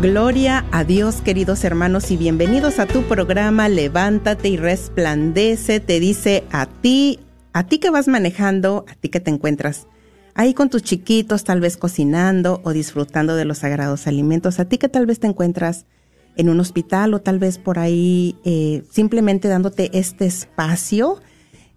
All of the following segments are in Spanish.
Gloria a Dios, queridos hermanos, y bienvenidos a tu programa Levántate y resplandece. Te dice a ti, a ti que vas manejando, a ti que te encuentras ahí con tus chiquitos, tal vez cocinando o disfrutando de los sagrados alimentos, a ti que tal vez te encuentras en un hospital o tal vez por ahí eh, simplemente dándote este espacio.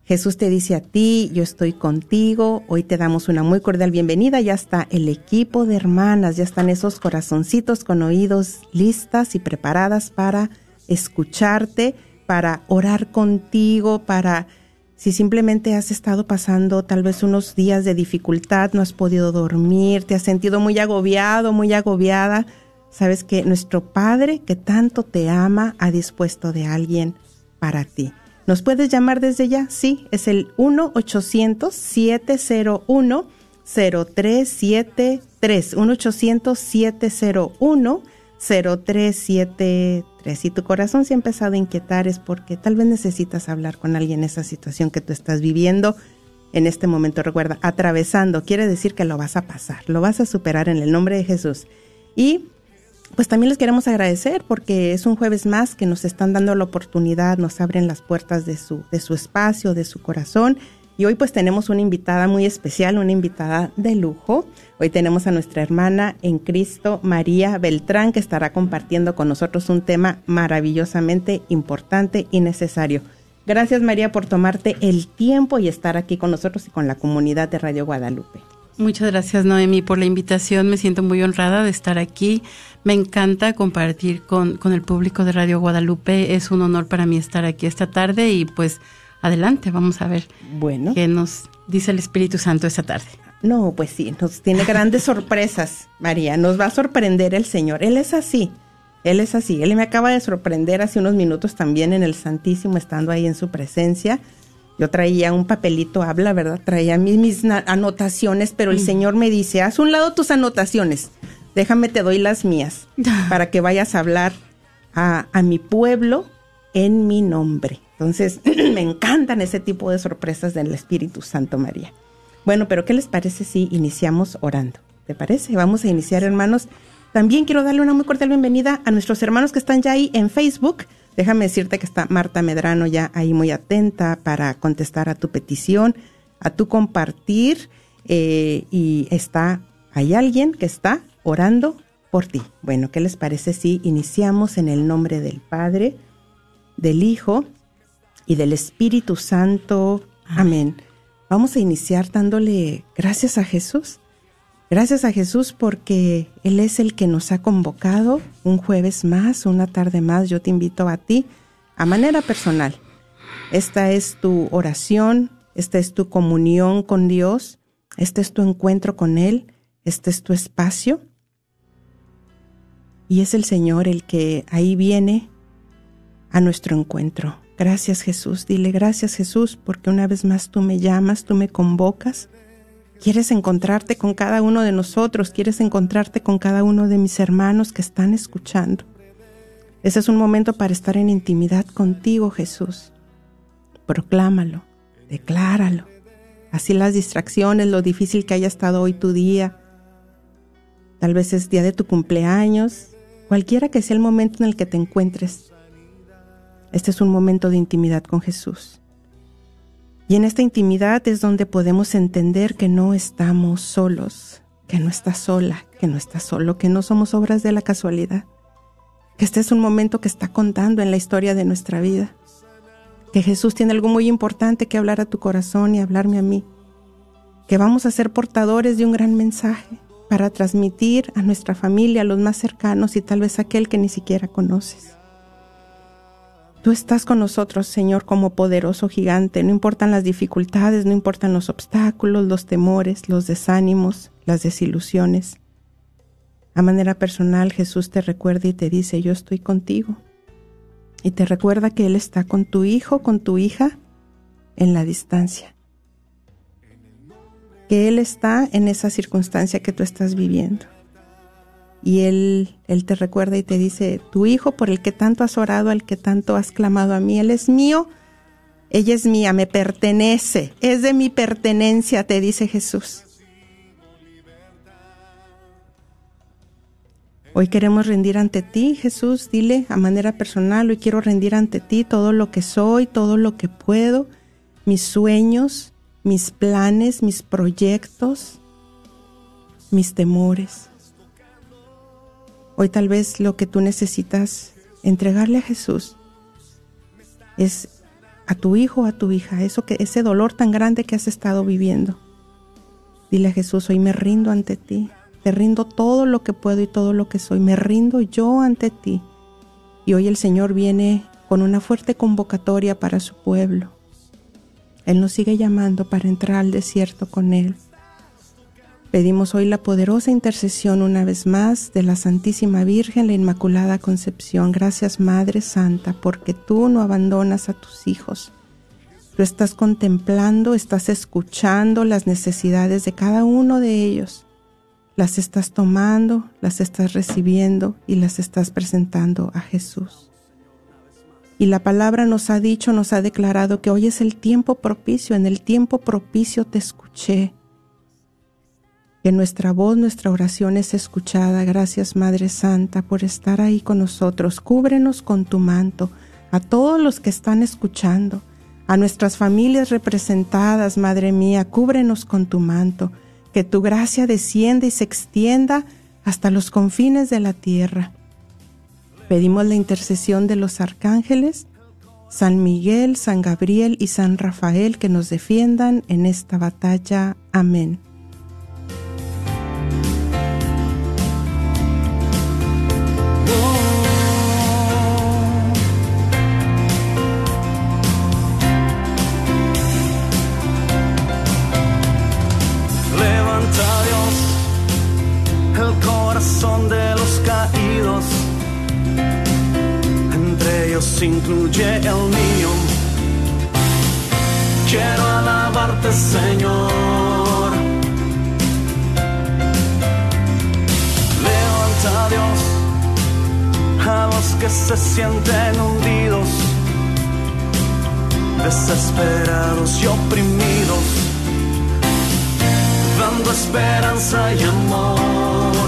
Jesús te dice a ti, yo estoy contigo, hoy te damos una muy cordial bienvenida, ya está el equipo de hermanas, ya están esos corazoncitos con oídos listas y preparadas para escucharte, para orar contigo, para si simplemente has estado pasando tal vez unos días de dificultad, no has podido dormir, te has sentido muy agobiado, muy agobiada, sabes que nuestro Padre que tanto te ama ha dispuesto de alguien para ti. ¿Nos puedes llamar desde ya? Sí, es el 1-800-701-0373. 1-800-701-0373. Si tu corazón se ha empezado a inquietar es porque tal vez necesitas hablar con alguien en esa situación que tú estás viviendo en este momento. Recuerda, atravesando quiere decir que lo vas a pasar, lo vas a superar en el nombre de Jesús. Y pues también les queremos agradecer porque es un jueves más que nos están dando la oportunidad, nos abren las puertas de su, de su espacio, de su corazón. Y hoy pues tenemos una invitada muy especial, una invitada de lujo. Hoy tenemos a nuestra hermana en Cristo, María Beltrán, que estará compartiendo con nosotros un tema maravillosamente importante y necesario. Gracias María por tomarte el tiempo y estar aquí con nosotros y con la comunidad de Radio Guadalupe. Muchas gracias Noemi por la invitación, me siento muy honrada de estar aquí. Me encanta compartir con, con el público de Radio Guadalupe, es un honor para mí estar aquí esta tarde y pues adelante, vamos a ver Bueno, qué nos dice el Espíritu Santo esta tarde. no, pues sí, nos tiene grandes sorpresas, María. Nos va a sorprender el Señor. Él es así. Él es así. Él me acaba de sorprender hace unos minutos también en el Santísimo, estando ahí en su presencia. Yo traía un papelito, habla, ¿verdad? Traía mis, anotaciones, pero el Señor me dice, haz un lado tus anotaciones, déjame te doy las mías, para que vayas a hablar a, a mi pueblo en mi nombre. Entonces, me encantan ese tipo de sorpresas del Espíritu Santo María. Bueno, pero ¿qué les parece si iniciamos orando? ¿Te parece? Vamos a iniciar, hermanos. También quiero darle una muy cordial bienvenida a nuestros hermanos que están ya ahí en Facebook. Déjame decirte que está Marta Medrano ya ahí muy atenta para contestar a tu petición, a tu compartir. eh, y está, hay alguien que está orando por ti. Bueno, ¿qué les parece si iniciamos en el nombre del Padre, del Hijo y del Espíritu Santo? Amén. Vamos a iniciar dándole gracias a Jesús. Gracias a Jesús porque Él es el que nos ha convocado un jueves más, una tarde más. Yo te invito a ti a manera personal. Esta es tu oración, esta es tu comunión con Dios, este es tu encuentro con Él, este es tu espacio. Y es el Señor el que ahí viene a nuestro encuentro. Gracias Jesús, dile gracias Jesús porque una vez más tú me llamas, tú me convocas Quieres encontrarte con cada uno de nosotros, quieres encontrarte con cada uno de mis hermanos que están escuchando. Ese es un momento para estar en intimidad contigo, Jesús. Proclámalo, decláralo. Así las distracciones, lo difícil que haya estado hoy tu día, tal vez es día de tu cumpleaños, cualquiera que sea el momento en el que te encuentres. Este es un momento de intimidad con Jesús. Y en esta intimidad es donde podemos entender que no estamos solos, que no estás sola, que no estás solo, que no somos obras de la casualidad, que este es un momento que está contando en la historia de nuestra vida, que Jesús tiene algo muy importante que hablar a tu corazón y hablarme a mí, que vamos a ser portadores de un gran mensaje para transmitir a nuestra familia, a los más cercanos y tal vez a aquel que ni siquiera conoces. Tú estás con nosotros, Señor, como poderoso gigante. No importan las dificultades, no importan los obstáculos, los temores, los desánimos, las desilusiones. A manera personal, Jesús te recuerda y te dice, yo estoy contigo. Y te recuerda que Él está con tu hijo, con tu hija, en la distancia. Que Él está en esa circunstancia que tú estás viviendo y él, él te recuerda y te dice, tu hijo por el que tanto has orado, al que tanto has clamado a mí, él es mío, ella es mía, me pertenece, es de mi pertenencia, te dice Jesús. Hoy queremos rendir ante ti, Jesús, dile a manera personal, hoy quiero rendir ante ti todo lo que soy, todo lo que puedo, mis sueños, mis planes, mis proyectos, mis temores. Hoy tal vez lo que tú necesitas entregarle a Jesús es a tu hijo o a tu hija, eso que ese dolor tan grande que has estado viviendo. Dile a Jesús, hoy me rindo ante ti. Te rindo todo lo que puedo y todo lo que soy. Me rindo yo ante ti. Y hoy el Señor viene con una fuerte convocatoria para su pueblo. Él nos sigue llamando para entrar al desierto con Él. Pedimos hoy la poderosa intercesión una vez más de la Santísima Virgen, la Inmaculada Concepción. Gracias Madre Santa, porque tú no abandonas a tus hijos. Tú estás contemplando, estás escuchando las necesidades de cada uno de ellos. Las estás tomando, las estás recibiendo y las estás presentando a Jesús. Y la palabra nos ha dicho, nos ha declarado que hoy es el tiempo propicio. En el tiempo propicio te escuché que nuestra voz, nuestra oración es escuchada. Gracias Madre Santa por estar ahí con nosotros. Cúbrenos con tu manto a todos los que están escuchando, a nuestras familias representadas, Madre mía, cúbrenos con tu manto, que tu gracia descienda y se extienda hasta los confines de la tierra. Pedimos la intercesión de los arcángeles, San Miguel, San Gabriel y San Rafael que nos defiendan en esta batalla. Amén. El mío. Quiero alabarte, Señor. Levanta Dios a los que se sienten hundidos, desesperados y oprimidos, dando esperanza y amor.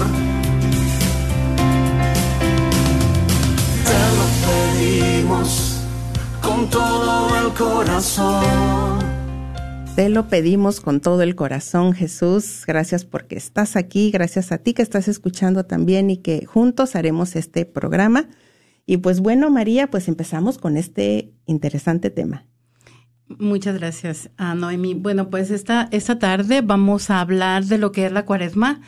Con todo el corazón. Te lo pedimos con todo el corazón, Jesús. Gracias porque estás aquí, gracias a ti que estás escuchando también y que juntos haremos este programa. Y pues bueno, María, pues empezamos con este interesante tema. Muchas gracias, a Noemi. Bueno, pues esta, esta tarde vamos a hablar de lo que es la cuaresma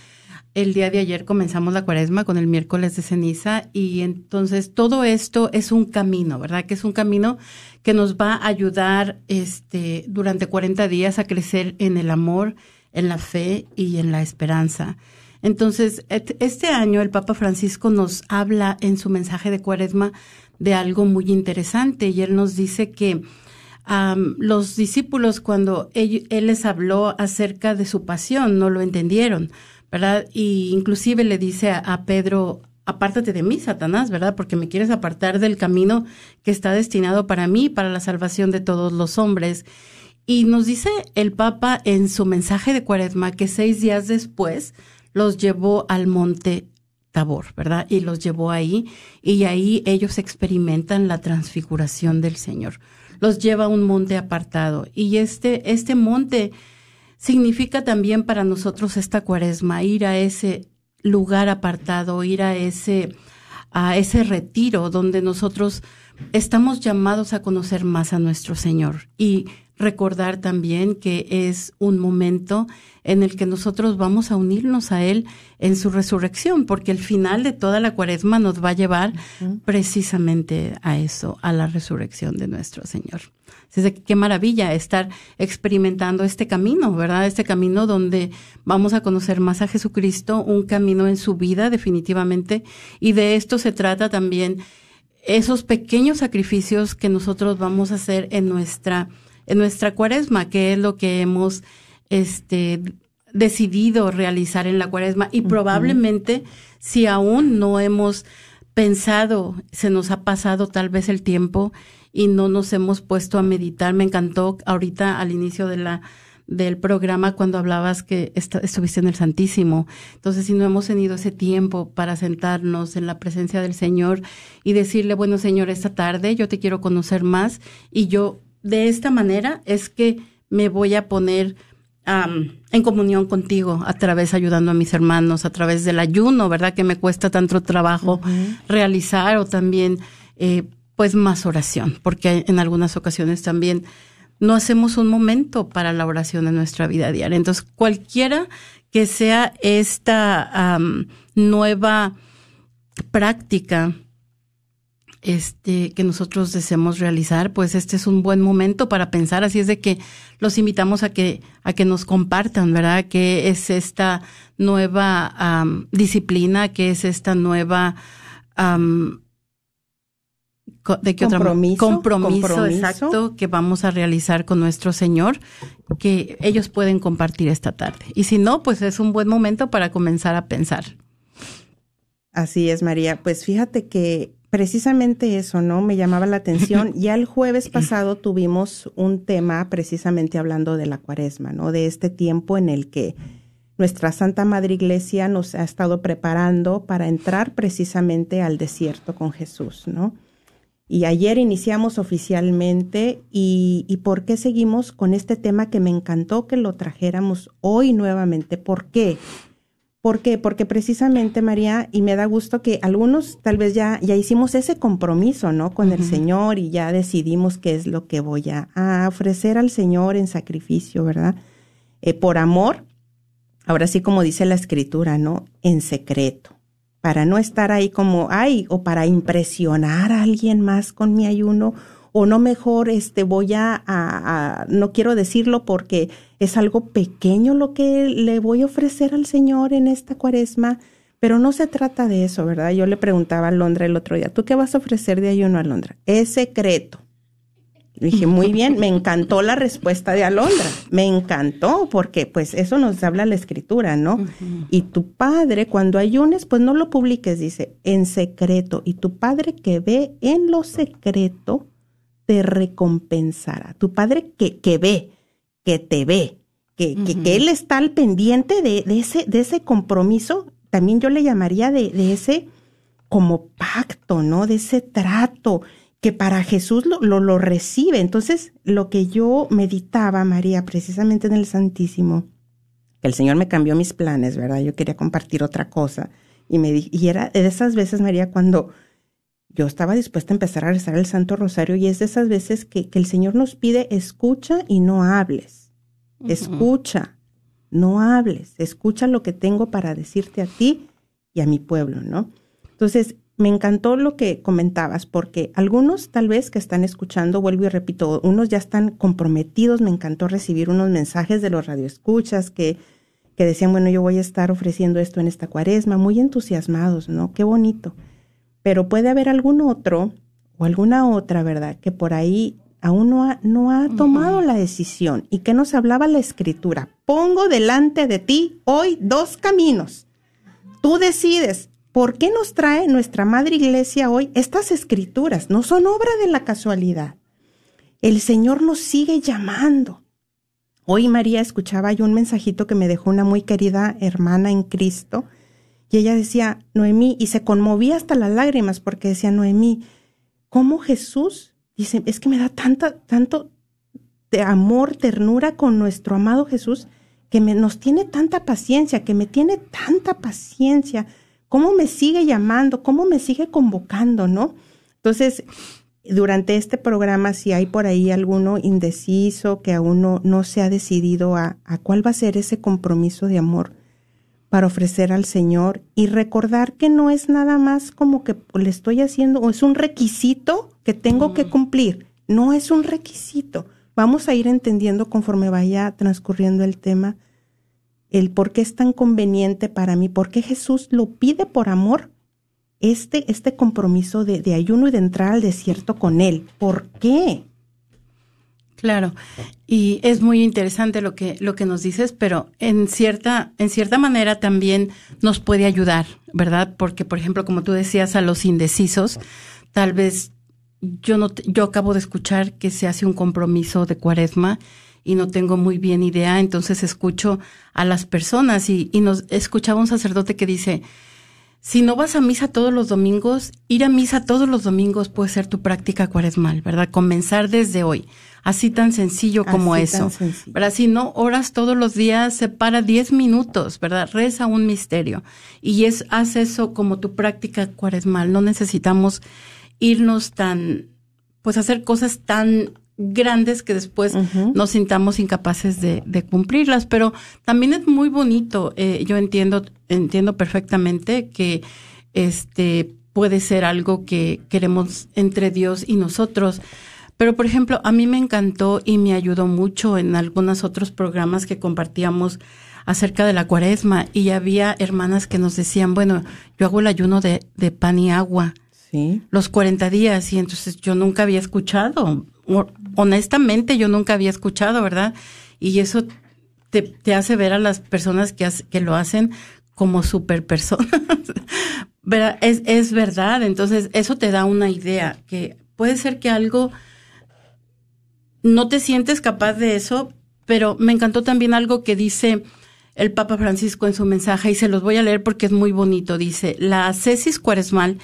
el día de ayer comenzamos la cuaresma con el miércoles de ceniza y entonces todo esto es un camino, ¿verdad? Que es un camino que nos va a ayudar este, durante 40 días a crecer en el amor, en la fe y en la esperanza. Entonces, este año el Papa Francisco nos habla en su mensaje de cuaresma de algo muy interesante y él nos dice que los discípulos cuando él, les habló acerca de su pasión no lo entendieron, ¿verdad? Y inclusive le dice a, Pedro, apártate de mí, Satanás, ¿verdad? Porque me quieres apartar del camino que está destinado para mí, para la salvación de todos los hombres. Y nos dice el Papa en su mensaje de Cuaresma que seis días después los llevó al monte Tabor, ¿verdad? Y los llevó ahí y ahí ellos experimentan la transfiguración del Señor los lleva a un monte apartado. Y este, este monte significa también para nosotros esta cuaresma, ir a ese lugar apartado, ir a ese, a ese retiro donde nosotros estamos llamados a conocer más a nuestro Señor y recordar también que es un momento en el que nosotros vamos a unirnos a Él en su resurrección, porque el final de toda la cuaresma nos va a llevar precisamente a eso, a la resurrección de nuestro Señor. Que qué maravilla estar experimentando este camino, ¿verdad? Este camino donde vamos a conocer más a Jesucristo, un camino en su vida definitivamente, y de esto se trata también esos pequeños sacrificios que nosotros vamos a hacer en nuestra en nuestra cuaresma, que es lo que hemos este, decidido realizar en la cuaresma. Y probablemente, si aún no hemos pensado, se nos ha pasado tal vez el tiempo y no nos hemos puesto a meditar. Me encantó ahorita al inicio de la del programa cuando hablabas que estuviste en el Santísimo. Entonces, si no hemos tenido ese tiempo para sentarnos en la presencia del Señor y decirle, bueno, Señor, esta tarde yo te quiero conocer más y yo de esta manera es que me voy a poner en comunión contigo a través ayudando a mis hermanos, a través del ayuno, ¿verdad? Que me cuesta tanto trabajo realizar o también eh, pues más oración, porque en algunas ocasiones también no hacemos un momento para la oración en nuestra vida diaria. Entonces, cualquiera que sea esta nueva práctica este, que nosotros deseemos realizar, pues este es un buen momento para pensar. Así es de que los invitamos a que, a que nos compartan, ¿verdad? ¿Qué es esta nueva disciplina? ¿Qué es esta nueva... ¿De qué compromiso, compromiso, exacto, que vamos a realizar con nuestro Señor, que ellos pueden compartir esta tarde. Y si no, pues es un buen momento para comenzar a pensar. Así es, María. Pues fíjate que precisamente eso, ¿no? Me llamaba la atención. Ya el jueves pasado tuvimos un tema precisamente hablando de la cuaresma, ¿no? De este tiempo en el que nuestra Santa Madre Iglesia nos ha estado preparando para entrar precisamente al desierto con Jesús, ¿no? Y ayer iniciamos oficialmente y, y ¿por qué seguimos con este tema que me encantó que lo trajéramos hoy nuevamente? ¿Por qué? ¿Por qué? Porque precisamente, María, y me da gusto que algunos tal vez ya, ya hicimos ese compromiso, ¿no? Con el Señor y ya decidimos qué es lo que voy a, ofrecer al Señor en sacrificio, ¿verdad? Eh, por amor, ahora sí como dice la escritura, ¿no? En secreto, para no estar ahí como, ay, o para impresionar a alguien más con mi ayuno o no mejor este voy a, no quiero decirlo porque es algo pequeño lo que le voy a ofrecer al Señor en esta cuaresma, pero no se trata de eso, ¿verdad? Yo le preguntaba a Londra el otro día, ¿tú qué vas a ofrecer de ayuno a Londra? Es secreto. Le dije, muy bien, me encantó la respuesta de Alondra, me encantó, porque pues eso nos habla la escritura, ¿no? Y tu padre, cuando ayunes, pues no lo publiques, dice, en secreto. Y tu padre que ve en lo secreto, te recompensará. Tu Padre que, que ve, que te ve, que, que, Él está al pendiente de, de, ese, de ese compromiso, también yo le llamaría de, de, ese como pacto, ¿no? De ese trato que para Jesús lo, lo, lo recibe. Entonces, lo que yo meditaba, María, precisamente en el Santísimo, que el Señor me cambió mis planes, ¿verdad? Yo quería compartir otra cosa. Y, me, y era de esas veces, María, cuando yo estaba dispuesta a empezar a rezar el Santo Rosario y es de esas veces que, el Señor nos pide escucha y no hables. Escucha, no hables. Escucha lo que tengo para decirte a ti y a mi pueblo, ¿no? Entonces, me encantó lo que comentabas, porque algunos tal vez que están escuchando, vuelvo y repito, unos ya están comprometidos, me encantó recibir unos mensajes de los radioescuchas que, que decían, bueno, yo voy a estar ofreciendo esto en esta cuaresma, muy entusiasmados, ¿no? Qué bonito pero puede haber algún otro o alguna otra, ¿verdad? Que por ahí aún no ha, no ha tomado la decisión. ¿Y qué nos hablaba la escritura? Pongo delante de ti hoy dos caminos. Tú decides. ¿Por qué nos trae nuestra Madre Iglesia hoy estas escrituras? No son obra de la casualidad. El Señor nos sigue llamando. Hoy María escuchaba yo un mensajito que me dejó una muy querida hermana en Cristo y ella decía, Noemí, y se conmovía hasta las lágrimas porque decía, Noemí, ¿cómo Jesús? Dice, es que me da tanto de amor, ternura con nuestro amado Jesús, que me, nos tiene tanta paciencia, que me tiene tanta paciencia, cómo me sigue llamando, cómo me sigue convocando, ¿no? Entonces, durante este programa, si hay por ahí alguno indeciso que aún no, no se ha decidido a, a cuál va a ser ese compromiso de amor, para ofrecer al Señor y recordar que no es nada más como que le estoy haciendo o es un requisito que tengo que cumplir, no es un requisito. Vamos a ir entendiendo conforme vaya transcurriendo el tema el por qué es tan conveniente para mí, por qué Jesús lo pide por amor, este, este compromiso de, de ayuno y de entrar al desierto con Él. ¿Por qué? Claro, y es muy interesante lo que lo que nos dices, pero en cierta en cierta manera también nos puede ayudar, ¿verdad? Porque por ejemplo, como tú decías a los indecisos, tal vez yo no yo acabo de escuchar que se hace un compromiso de Cuaresma y no tengo muy bien idea, entonces escucho a las personas y, y nos escuchaba un sacerdote que dice, si no vas a misa todos los domingos, ir a misa todos los domingos puede ser tu práctica cuaresmal, ¿verdad? Comenzar desde hoy. Así tan sencillo como eso. Pero si no oras todos los días, separa 10 minutos, ¿verdad? Reza un misterio. Y es, haz eso como tu práctica cuaresmal. No necesitamos irnos tan, pues hacer cosas tan grandes que después nos sintamos incapaces de, de, cumplirlas. Pero también es muy bonito. Eh, yo entiendo, entiendo perfectamente que este puede ser algo que queremos entre Dios y nosotros. Pero, por ejemplo, a mí me encantó y me ayudó mucho en algunos otros programas que compartíamos acerca de la cuaresma y había hermanas que nos decían, bueno, yo hago el ayuno de, de pan y agua. Sí. Los 40 días y entonces yo nunca había escuchado, honestamente yo nunca había escuchado, ¿verdad? Y eso te, hace ver a las personas que, que lo hacen como super personas. es, es verdad, entonces eso te da una idea que puede ser que algo no te sientes capaz de eso, pero me encantó también algo que dice el Papa Francisco en su mensaje y se los voy a leer porque es muy bonito. Dice, la ascesis cuaresmal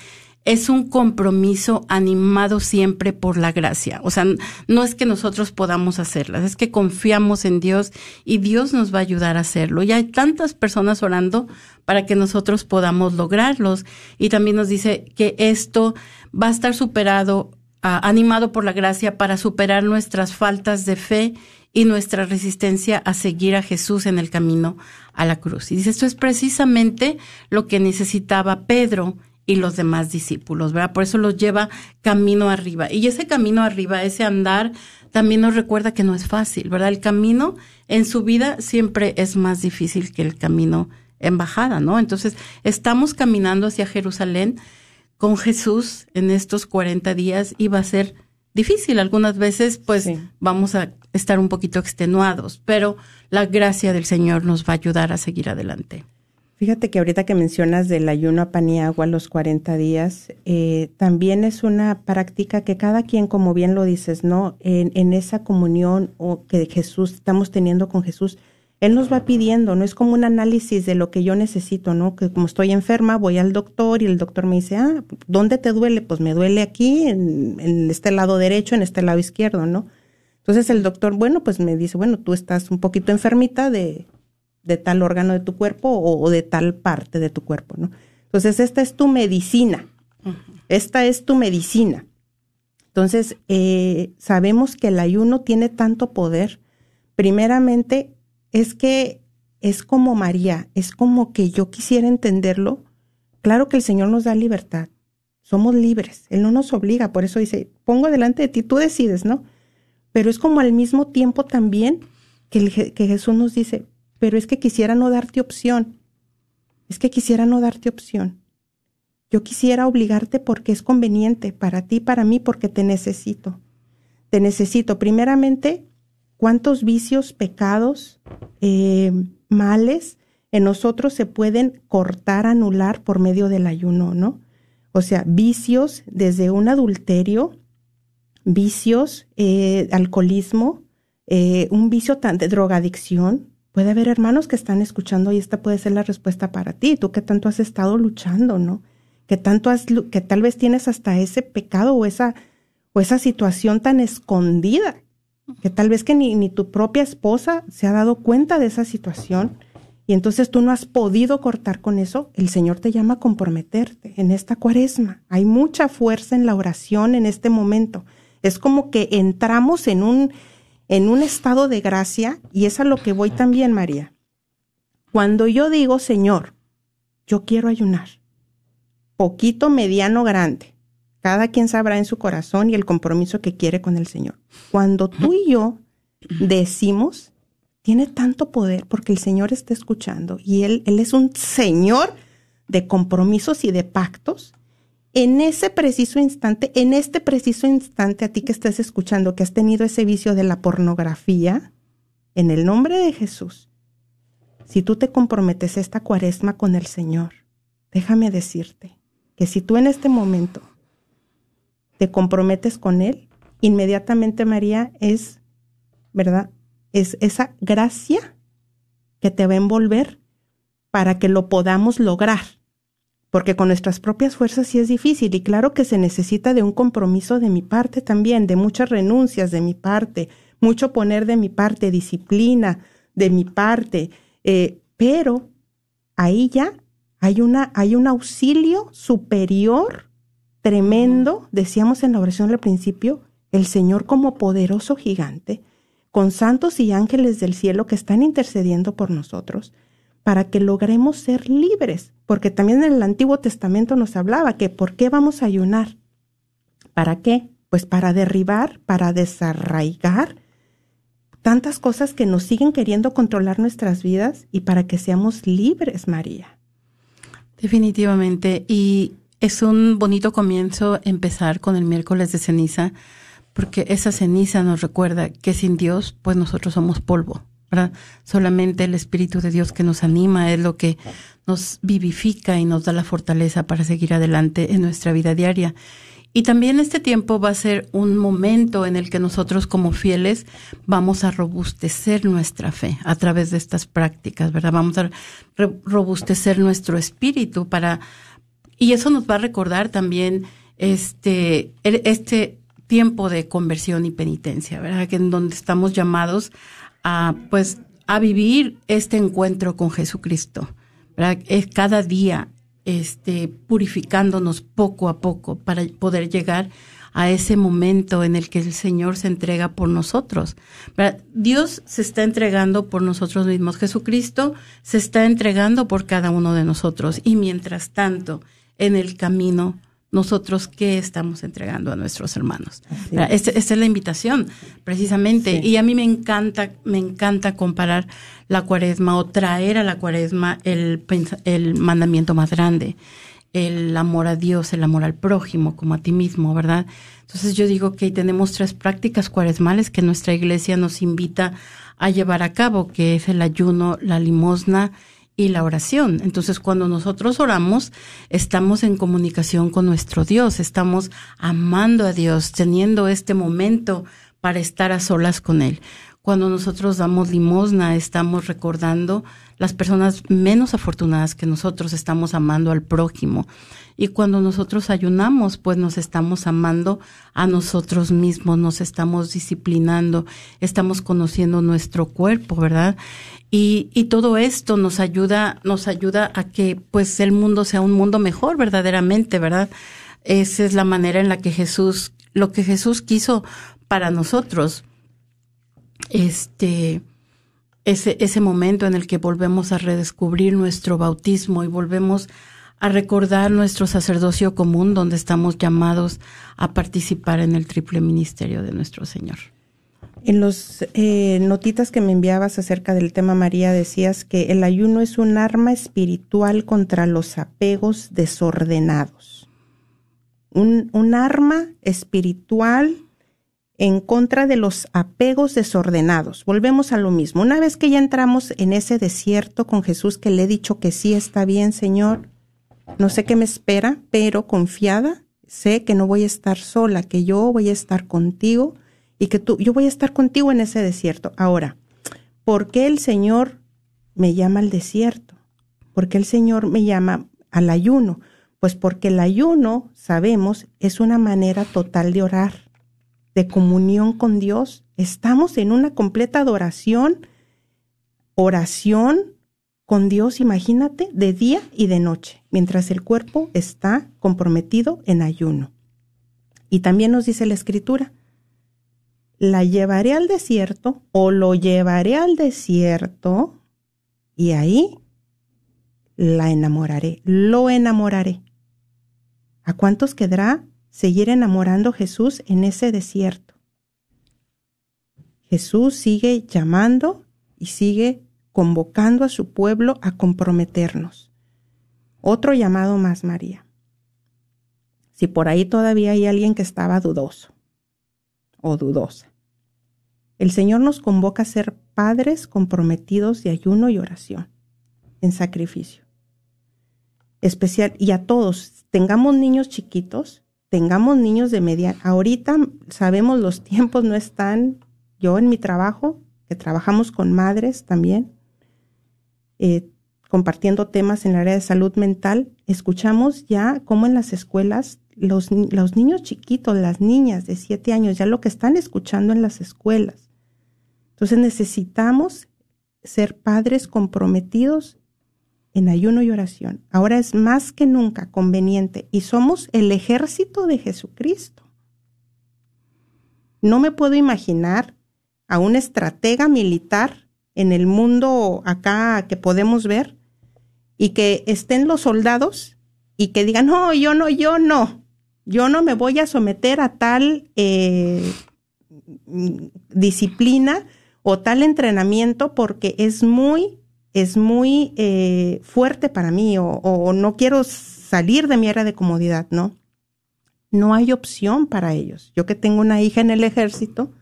es un compromiso animado siempre por la gracia. O sea, no es que nosotros podamos hacerlas, es que confiamos en Dios y Dios nos va a ayudar a hacerlo. Y hay tantas personas orando para que nosotros podamos lograrlos. Y también nos dice que esto va a estar superado animado por la gracia para superar nuestras faltas de fe y nuestra resistencia a seguir a Jesús en el camino a la cruz. Y dice, esto es precisamente lo que necesitaba Pedro y los demás discípulos, ¿verdad? Por eso los lleva camino arriba. Y ese camino arriba, ese andar, también nos recuerda que no es fácil, ¿verdad? El camino en su vida siempre es más difícil que el camino en bajada, ¿no? Entonces, estamos caminando hacia Jerusalén, con Jesús en estos 40 días iba a ser difícil. Algunas veces, pues, vamos a estar un poquito extenuados, pero la gracia del Señor nos va a ayudar a seguir adelante. Fíjate que ahorita que mencionas del ayuno a pan y agua los 40 días, eh, también es una práctica que cada quien, como bien lo dices, ¿no? En, en esa comunión o que Jesús, estamos teniendo con Jesús, él nos va pidiendo, no es como un análisis de lo que yo necesito, ¿no? Que como estoy enferma, voy al doctor y el doctor me dice, ah, ¿dónde te duele? Pues me duele aquí, en, este lado derecho, en este lado izquierdo, ¿no? Entonces el doctor, bueno, pues me dice, bueno, tú estás un poquito enfermita de, de tal órgano de tu cuerpo o, de tal parte de tu cuerpo, ¿no? Entonces esta es tu medicina, esta es tu medicina. Entonces, eh, sabemos que el ayuno tiene tanto poder. Primeramente, es que es como María, es como que yo quisiera entenderlo. Claro que el Señor nos da libertad, somos libres, Él no nos obliga, por eso dice, pongo delante de ti, tú decides, ¿no? Pero es como al mismo tiempo también que, que Jesús nos dice, pero es que quisiera no darte opción, es que quisiera no darte opción. Yo quisiera obligarte porque es conveniente para ti, para mí, porque te necesito. te necesito primeramente cuántos vicios, pecados, eh, males en nosotros se pueden cortar, anular por medio del ayuno, ¿no? O sea, vicios desde un adulterio, vicios, eh, alcoholismo, eh, un vicio de drogadicción. Puede haber hermanos que están escuchando y esta puede ser la respuesta para ti. Tú que tanto has estado luchando, ¿no? Que tanto has, que tal vez tienes hasta ese pecado o esa, o esa situación tan escondida, que tal vez que ni, ni tu propia esposa se ha dado cuenta de esa situación y entonces tú no has podido cortar con eso, el Señor te llama a comprometerte en esta cuaresma. Hay mucha fuerza en la oración en este momento. Es como que entramos en un, en un estado de gracia y es a lo que voy también, María. Cuando yo digo, Señor, yo quiero ayunar, poquito, mediano, grande, cada quien sabrá en su corazón y el compromiso que quiere con el Señor. Cuando tú y yo decimos, tiene tanto poder porque el Señor está escuchando y Él, Él es un Señor de compromisos y de pactos. En ese preciso instante, en este preciso instante, a ti que estás escuchando, que has tenido ese vicio de la pornografía, en el nombre de Jesús, si tú te comprometes esta cuaresma con el Señor, déjame decirte que si tú en este momento te comprometes con Él, inmediatamente María es, ¿verdad? es esa gracia que te va a envolver para que lo podamos lograr. Porque con nuestras propias fuerzas sí es difícil y claro que se necesita de un compromiso de mi parte también, de muchas renuncias de mi parte, mucho poner de mi parte, disciplina de mi parte, eh, pero ahí ya hay, una, hay un auxilio superior tremendo, decíamos en la oración al principio, el Señor como poderoso gigante, con santos y ángeles del cielo que están intercediendo por nosotros para que logremos ser libres, porque también en el Antiguo Testamento nos hablaba que ¿por qué vamos a ayunar? ¿Para qué? Pues para derribar, para desarraigar tantas cosas que nos siguen queriendo controlar nuestras vidas y para que seamos libres, María. Definitivamente. Y es un bonito comienzo empezar con el miércoles de ceniza, porque esa ceniza nos recuerda que sin Dios, pues nosotros somos polvo, Solamente el Espíritu de Dios que nos anima es lo que nos vivifica y nos da la fortaleza para seguir adelante en nuestra vida diaria. Y también este tiempo va a ser un momento en el que nosotros como fieles vamos a robustecer nuestra fe a través de estas prácticas, ¿verdad? Vamos a robustecer nuestro espíritu para, y eso nos va a recordar también este, este tiempo de conversión y penitencia, ¿verdad? Que en donde estamos llamados a, pues, a vivir este encuentro con Jesucristo. Es cada día, este, purificándonos poco a poco para poder llegar a ese momento en el que el Señor se entrega por nosotros. Dios se está entregando por nosotros mismos. Jesucristo se está entregando por cada uno de nosotros. Y mientras tanto, en el camino, nosotros qué estamos entregando a nuestros hermanos. Esta, es la invitación, precisamente. Y a mí me encanta, me encanta comparar la cuaresma o traer a la cuaresma el, el mandamiento más grande, el amor a Dios, el amor al prójimo, como a ti mismo, ¿verdad? Entonces yo digo que tenemos tres prácticas cuaresmales que nuestra iglesia nos invita a llevar a cabo, que es el ayuno, la limosna y la oración. Entonces, cuando nosotros oramos, estamos en comunicación con nuestro Dios, estamos amando a Dios, teniendo este momento para estar a solas con Él. Cuando nosotros damos limosna, estamos recordando las personas menos afortunadas que nosotros, estamos amando al prójimo. Y cuando nosotros ayunamos, pues nos estamos amando a nosotros mismos, nos estamos disciplinando, estamos conociendo nuestro cuerpo, ¿verdad? Y, todo esto nos ayuda, nos ayuda a que pues el mundo sea un mundo mejor verdaderamente, ¿verdad? Esa es la manera en la que Jesús, lo que Jesús quiso para nosotros. Este, ese, ese momento en el que volvemos a redescubrir nuestro bautismo y volvemos a recordar nuestro sacerdocio común donde estamos llamados a participar en el triple ministerio de nuestro Señor. En los eh, notitas que me enviabas acerca del tema María decías que el ayuno es un arma espiritual contra los apegos desordenados. Un arma espiritual en contra de los apegos desordenados. Volvemos a lo mismo. Una vez que ya entramos en ese desierto con Jesús que le he dicho que sí está bien, Señor, no sé qué me espera, pero confiada, sé que no voy a estar sola, que yo voy a estar contigo y que tú, yo voy a estar contigo en ese desierto. Ahora, ¿por qué el Señor me llama al desierto? ¿Por qué el Señor me llama al ayuno? Pues porque el ayuno, sabemos, es una manera total de orar de comunión con Dios. Estamos en una completa adoración, oración con Dios, imagínate, de día y de noche, mientras el cuerpo está comprometido en ayuno. Y también nos dice la escritura, la llevaré al desierto o lo llevaré al desierto y ahí la enamoraré, lo enamoraré. ¿A cuántos quedará seguir enamorando Jesús en ese desierto. Jesús sigue llamando y sigue convocando a su pueblo a comprometernos. Otro llamado más, María. Si por ahí todavía hay alguien que estaba dudoso o dudosa. El Señor nos convoca a ser padres comprometidos de ayuno y oración, en sacrificio. Especial, y a todos, tengamos niños chiquitos, tengamos niños de media. Ahorita sabemos los tiempos no están. Yo en mi trabajo, que trabajamos con madres también, eh, compartiendo temas en el área de salud mental, escuchamos ya cómo en las escuelas los, los niños chiquitos, las niñas de siete años, ya lo que están escuchando en las escuelas. Entonces necesitamos ser padres comprometidos en ayuno y oración. Ahora es más que nunca conveniente y somos el ejército de Jesucristo. No me puedo imaginar a un estratega militar en el mundo acá que podemos ver y que estén los soldados y que digan, no, yo no, yo no, yo no me voy a someter a tal eh, disciplina o tal entrenamiento porque es muy es muy eh, fuerte para mí o, no quiero salir de mi área de comodidad, ¿no? No hay opción para ellos. Yo que tengo una hija en el ejército,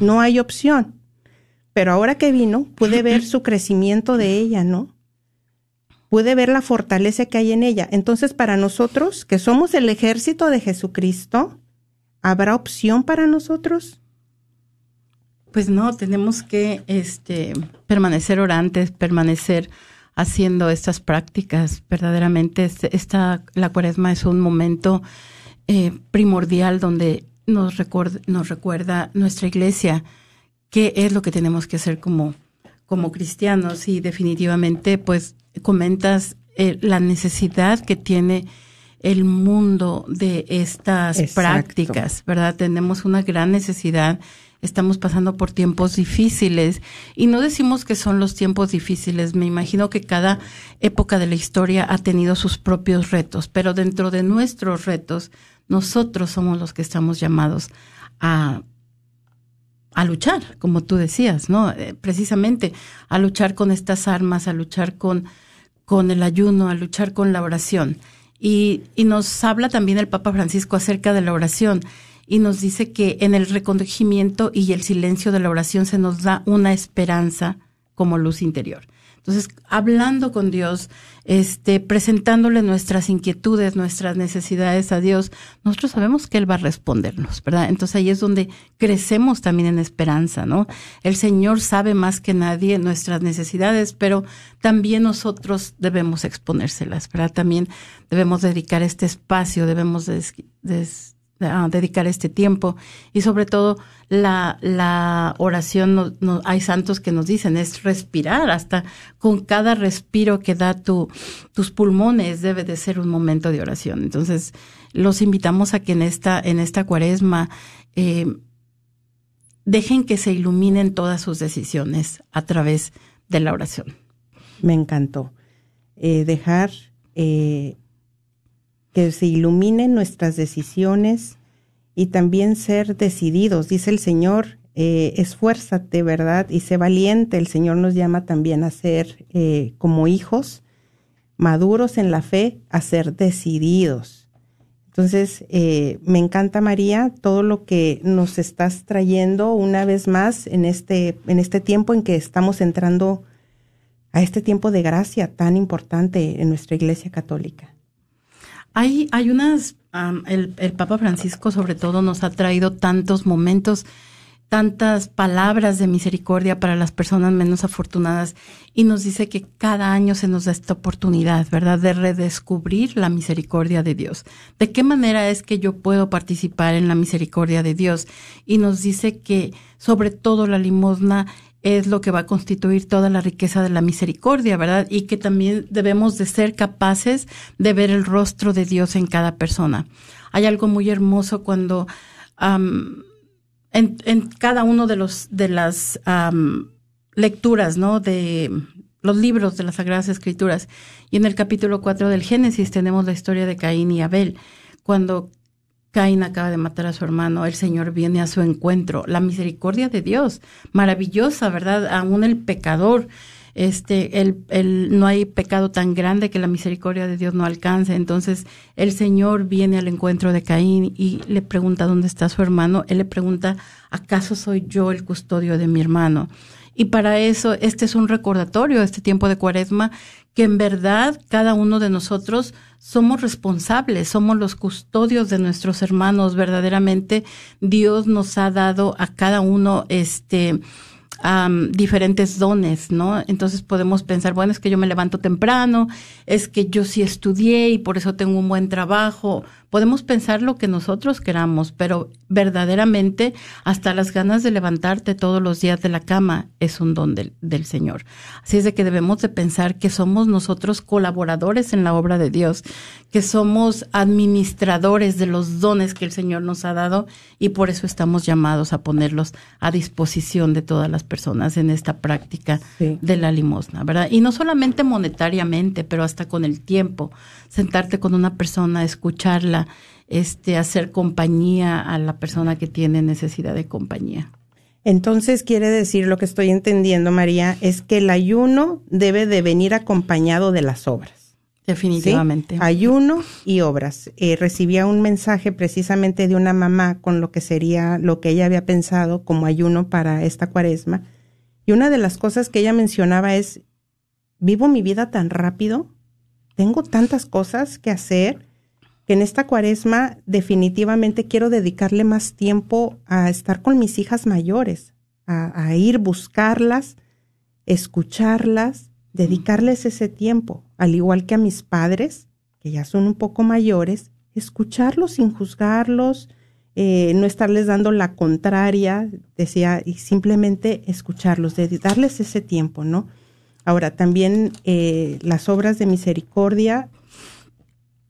no hay opción. Pero ahora que vino, pude ver su crecimiento de ella, ¿no? Pude ver la fortaleza que hay en ella. Entonces, para nosotros, que somos el ejército de Jesucristo, ¿habrá opción para nosotros? Pues no, tenemos que este, permanecer orantes, permanecer haciendo estas prácticas. Verdaderamente, este, esta, la cuaresma es un momento eh, primordial donde nos, nos recuerda nuestra iglesia qué es lo que tenemos que hacer como, como cristianos. Y definitivamente, pues, comentas eh, la necesidad que tiene el mundo de estas prácticas, ¿verdad? Tenemos una gran necesidad estamos pasando por tiempos difíciles y no decimos que son los tiempos difíciles, me imagino que cada época de la historia ha tenido sus propios retos, pero dentro de nuestros retos, nosotros somos los que estamos llamados a a luchar, como tú decías, ¿no? Eh, precisamente a luchar con estas armas, a luchar con, con el ayuno, a luchar con la oración. Y, y nos habla también el Papa Francisco acerca de la oración y nos dice que en el recogimiento y el silencio de la oración se nos da una esperanza como luz interior. Entonces, hablando con Dios, este, presentándole nuestras inquietudes, nuestras necesidades a Dios, nosotros sabemos que Él va a respondernos, ¿verdad? Entonces ahí es donde crecemos también en esperanza, ¿no? El Señor sabe más que nadie nuestras necesidades, pero también nosotros debemos exponérselas, ¿verdad? También debemos dedicar este espacio, debemos dedicar este tiempo y sobre todo la, la oración, no, hay santos que nos dicen, es respirar, hasta con cada respiro que da tu, tus pulmones debe de ser un momento de oración. Entonces, los invitamos a que en esta, en esta cuaresma eh, dejen que se iluminen todas sus decisiones a través de la oración. Me encantó. Eh, dejar eh, que se iluminen nuestras decisiones y también ser decididos. Dice el Señor, eh, esfuérzate, ¿verdad? Y sé valiente. El Señor nos llama también a ser eh, como hijos maduros en la fe, a ser decididos. Entonces, eh, me encanta María todo lo que nos estás trayendo una vez más en este, en este tiempo en que estamos entrando a este tiempo de gracia tan importante en nuestra Iglesia Católica. Hay, hay unas, el, el Papa Francisco sobre todo nos ha traído tantos momentos tantas palabras de misericordia para las personas menos afortunadas y nos dice que cada año se nos da esta oportunidad, ¿verdad?, de redescubrir la misericordia de Dios. ¿De qué manera es que yo puedo participar en la misericordia de Dios? Y nos dice que sobre todo la limosna es lo que va a constituir toda la riqueza de la misericordia, ¿verdad? Y que también debemos de ser capaces de ver el rostro de Dios en cada persona. Hay algo muy hermoso cuando en, cada uno de los de las lecturas, ¿no? De los libros de las Sagradas Escrituras. Y en el capítulo 4 del Génesis tenemos la historia de Caín y Abel. Cuando Caín acaba de matar a su hermano, el Señor viene a su encuentro. La misericordia de Dios, maravillosa, ¿verdad? Aún el pecador este, el, el, no hay pecado tan grande que la misericordia de Dios no alcance. Entonces, el Señor viene al encuentro de Caín y le pregunta dónde está su hermano. Él le pregunta, ¿acaso soy yo el custodio de mi hermano? Y para eso, este es un recordatorio, este tiempo de cuaresma, que en verdad cada uno de nosotros somos responsables, somos los custodios de nuestros hermanos. Verdaderamente, Dios nos ha dado a cada uno este, diferentes dones, ¿no? Entonces podemos pensar, bueno, es que yo me levanto temprano, es que yo sí estudié y por eso tengo un buen trabajo, Podemos pensar lo que nosotros queramos, pero verdaderamente hasta las ganas de levantarte todos los días de la cama es un don del, Señor. Así es de que debemos de pensar que somos nosotros colaboradores en la obra de Dios, que somos administradores de los dones que el Señor nos ha dado y por eso estamos llamados a ponerlos a disposición de todas las personas en esta práctica de la limosna, ¿verdad? Y no solamente monetariamente, pero hasta con el tiempo, sentarte con una persona, escucharla, este, hacer compañía a la persona que tiene necesidad de compañía. Entonces quiere decir lo que estoy entendiendo, María, es que el ayuno debe de venir acompañado de las obras. Definitivamente. Ayuno y obras. Eh, recibía un mensaje precisamente de una mamá con lo que sería lo que ella había pensado como ayuno para esta cuaresma. Y una de las cosas que ella mencionaba es, vivo mi vida tan rápido, tengo tantas cosas que hacer en esta cuaresma definitivamente quiero dedicarle más tiempo a estar con mis hijas mayores, a, a ir buscarlas, escucharlas, dedicarles ese tiempo, al igual que a mis padres, que ya son un poco mayores, escucharlos sin juzgarlos, eh, no estarles dando la contraria, decía, y simplemente escucharlos, darles ese tiempo, ¿no? Ahora, también eh, las obras de misericordia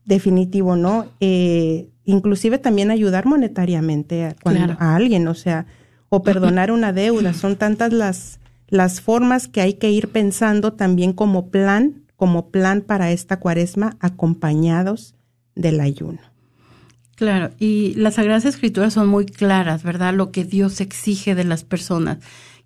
definitivo, ¿no? Eh, inclusive también ayudar monetariamente a, a alguien, o sea, o perdonar una deuda. Son tantas las, las formas que hay que ir pensando también como plan, como plan para esta cuaresma, acompañados del ayuno. Claro, y las Sagradas Escrituras son muy claras, ¿verdad? Lo que Dios exige de las personas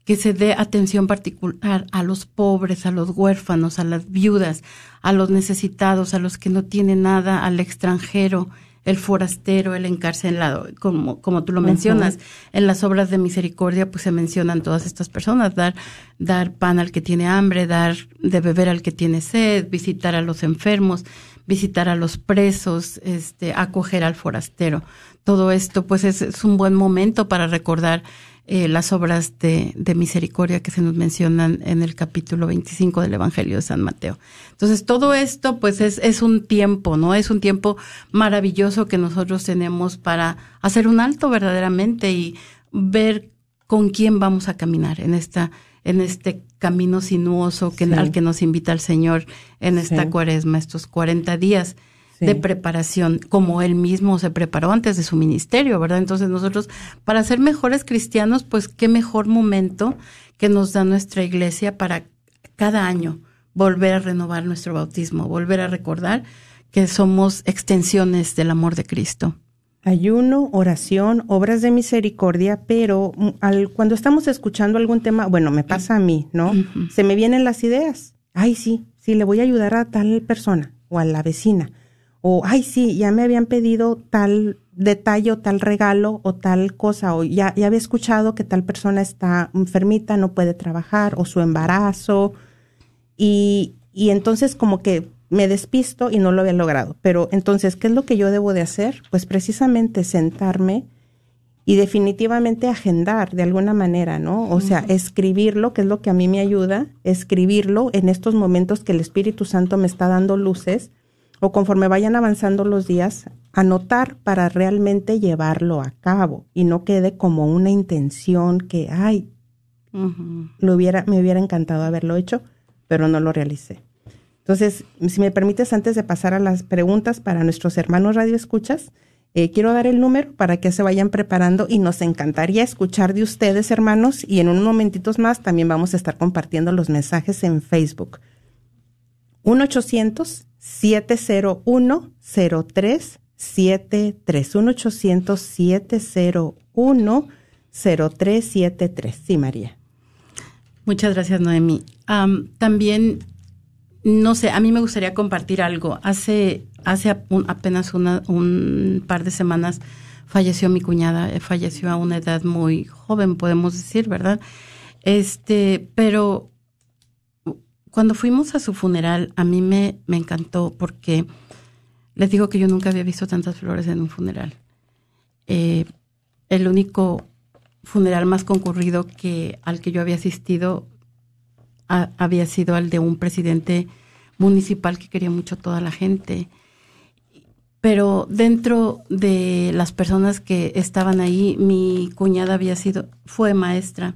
que se dé atención particular a los pobres, a los huérfanos, a las viudas, a los necesitados, a los que no tienen nada, al extranjero, el forastero, el encarcelado, como, como tú lo mencionas. En las obras de misericordia, pues se mencionan todas estas personas, dar, dar pan al que tiene hambre, dar de beber al que tiene sed, visitar a los enfermos, visitar a los presos, este, acoger al forastero. Todo esto, pues es, un buen momento para recordar eh, las obras de, de, misericordia que se nos mencionan en el capítulo 25 del Evangelio de San Mateo. Entonces, todo esto, pues, es, es un tiempo, ¿no? Es un tiempo maravilloso que nosotros tenemos para hacer un alto verdaderamente y ver con quién vamos a caminar en esta en este camino sinuoso que, al que nos invita el Señor en esta cuaresma, estos 40 días de preparación, como él mismo se preparó antes de su ministerio, ¿verdad? Entonces nosotros, para ser mejores cristianos, pues qué mejor momento que nos da nuestra iglesia para cada año volver a renovar nuestro bautismo, volver a recordar que somos extensiones del amor de Cristo. Ayuno, oración, obras de misericordia, pero mm, al, cuando estamos escuchando algún tema, bueno, me pasa a mí, ¿no? Se me vienen las ideas. Ay, sí, sí, le voy a ayudar a tal persona o a la vecina o, ay, sí, ya me habían pedido tal detalle o tal regalo o tal cosa, o ya, ya había escuchado que tal persona está enfermita, no puede trabajar, o su embarazo, y, y entonces como que me despisto y no lo había logrado. Pero entonces, ¿qué es lo que yo debo de hacer? Pues precisamente sentarme y definitivamente agendar de alguna manera, ¿no? O sea, escribirlo, que es lo que a mí me ayuda, escribirlo en estos momentos que el Espíritu Santo me está dando luces o conforme vayan avanzando los días, anotar para realmente llevarlo a cabo y no quede como una intención que, ay, lo hubiera, me hubiera encantado haberlo hecho, pero no lo realicé. Entonces, si me permites, antes de pasar a las preguntas para nuestros hermanos radioescuchas, eh, quiero dar el número para que se vayan preparando y nos encantaría escuchar de ustedes, hermanos, y en unos momentitos más también vamos a estar compartiendo los mensajes en Facebook. 1-800-701-0373. 1-800-701-0373. Sí, María. Muchas gracias, Noemi. también, no sé, a mí me gustaría compartir algo. Hace hace apenas un par de semanas falleció mi cuñada, eh, falleció a una edad muy joven, podemos decir, ¿verdad? Este, pero cuando fuimos a su funeral, a mí me, me encantó porque les digo que yo nunca había visto tantas flores en un funeral. Eh, el único funeral más concurrido que al que yo había asistido había sido el de un presidente municipal que quería mucho toda la gente. Pero dentro de las personas que estaban ahí, mi cuñada había sido, fue maestra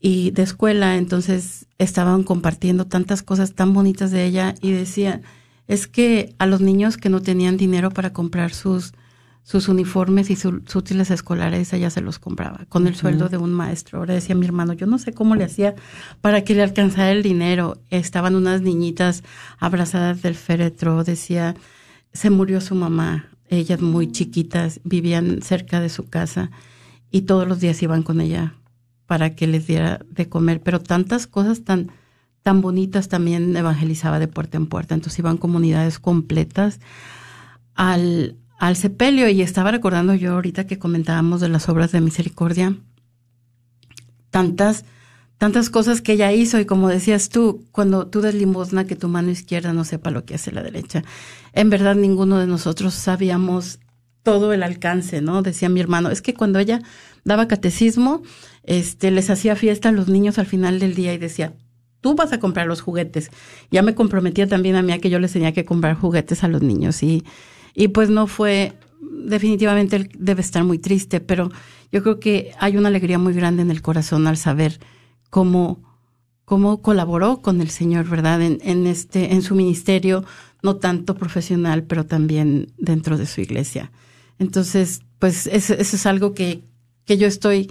y de escuela, entonces estaban compartiendo tantas cosas tan bonitas de ella y decía, es que a los niños que no tenían dinero para comprar sus, sus uniformes y sus útiles escolares, ella se los compraba con el sueldo de un maestro. Ahora decía mi hermano, yo no sé cómo le hacía para que le alcanzara el dinero. Estaban unas niñitas abrazadas del féretro, decía, se murió su mamá, ellas muy chiquitas, vivían cerca de su casa y todos los días iban con ella para que les diera de comer, pero tantas cosas tan tan bonitas también evangelizaba de puerta en puerta, entonces iban comunidades completas al, al sepelio y estaba recordando yo ahorita que comentábamos de las obras de misericordia, tantas tantas cosas que ella hizo y como decías tú, cuando tú das limosna que tu mano izquierda no sepa lo que hace la derecha. En verdad ninguno de nosotros sabíamos todo el alcance, ¿no? Decía mi hermano, es que cuando ella daba catecismo, este les hacía fiesta a los niños al final del día y decía, "Tú vas a comprar los juguetes." Ya me comprometía también a mí a que yo les tenía que comprar juguetes a los niños y y pues no fue definitivamente debe estar muy triste, pero yo creo que hay una alegría muy grande en el corazón al saber cómo, cómo colaboró con el Señor, ¿verdad? En, en, este, en su ministerio, no tanto profesional, pero también dentro de su iglesia. Entonces, pues eso, es algo que, que yo estoy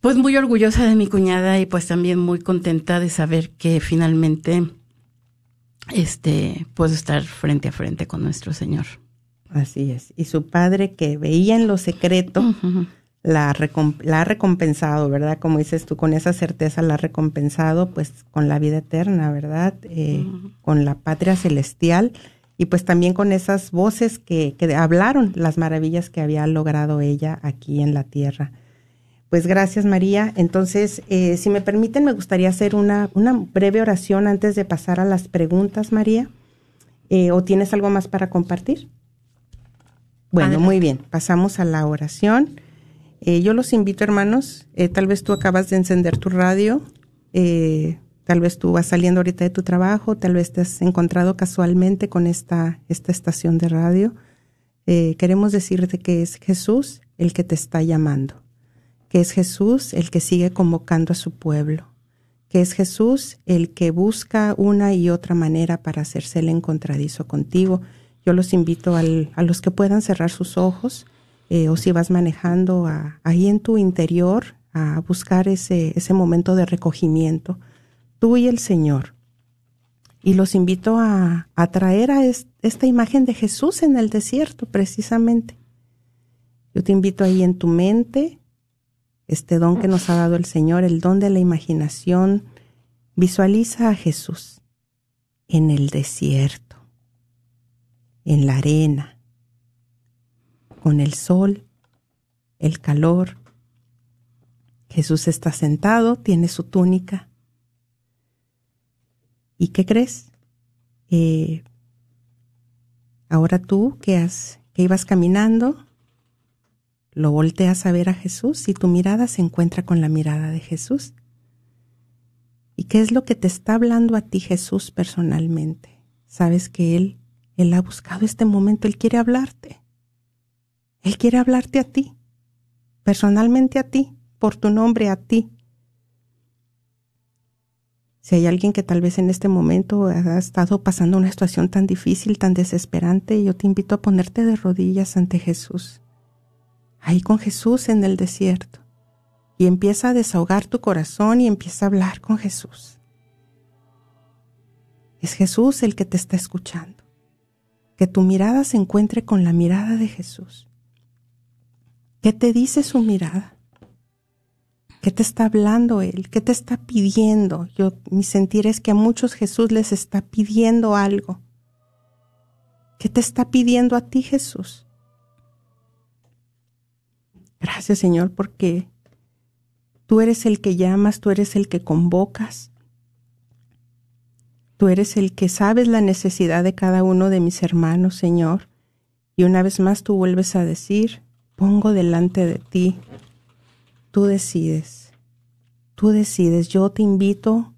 pues muy orgullosa de mi cuñada y pues también muy contenta de saber que finalmente este puedo estar frente a frente con nuestro Señor. Así es. Y su padre que veía en lo secreto, la, ha recompensado, ¿verdad? Como dices tú, con esa certeza la ha recompensado, pues con la vida eterna, ¿verdad? Eh, con la patria celestial y pues también con esas voces que, que, hablaron las maravillas que había logrado ella aquí en la tierra. Pues gracias María. Entonces, eh, si me permiten, me gustaría hacer una, una breve oración antes de pasar a las preguntas, María. Eh, ¿O tienes algo más para compartir? Bueno, muy bien. Pasamos a la oración. Eh, yo los invito, hermanos, eh, tal vez tú acabas de encender tu radio, eh, tal vez tú vas saliendo ahorita de tu trabajo, tal vez te has encontrado casualmente con esta, esta estación de radio. queremos decirte que es Jesús el que te está llamando, que es Jesús el que sigue convocando a su pueblo, que es Jesús el que busca una y otra manera para hacerse el encontradizo contigo. Yo los invito a los que puedan cerrar sus ojos eh, o si vas manejando ahí en tu interior a buscar ese, ese momento de recogimiento, tú y el Señor. Y los invito a traer a esta imagen de Jesús en el desierto, precisamente. Yo te invito ahí en tu mente, este don que nos ha dado el Señor, el don de la imaginación, visualiza a Jesús en el desierto, en la arena, con el sol, el calor. Jesús está sentado, tiene su túnica. ¿Y qué crees? Eh, ahora tú que, has, que ibas caminando, lo volteas a ver a Jesús y tu mirada se encuentra con la mirada de Jesús. ¿Y qué es lo que te está hablando a ti Jesús personalmente? Sabes que Él, Él ha buscado este momento, Él quiere hablarte. Él quiere hablarte a ti, personalmente a ti, por tu nombre a ti. Si hay alguien que tal vez en este momento ha estado pasando una situación tan difícil, tan desesperante, yo te invito a ponerte de rodillas ante Jesús, ahí con Jesús en el desierto, y empieza a desahogar tu corazón y empieza a hablar con Jesús. Es Jesús el que te está escuchando. Que tu mirada se encuentre con la mirada de Jesús. ¿Qué te dice su mirada? ¿Qué te está hablando Él? ¿Qué te está pidiendo? Yo, mi sentir es que a muchos Jesús les está pidiendo algo. ¿Qué te está pidiendo a ti Jesús? Gracias Señor porque tú eres el que llamas, tú eres el que convocas. Tú eres el que sabes la necesidad de cada uno de mis hermanos, Señor. Y una vez más tú vuelves a decir, pongo delante de ti tú decides. Tú decides. Yo te invito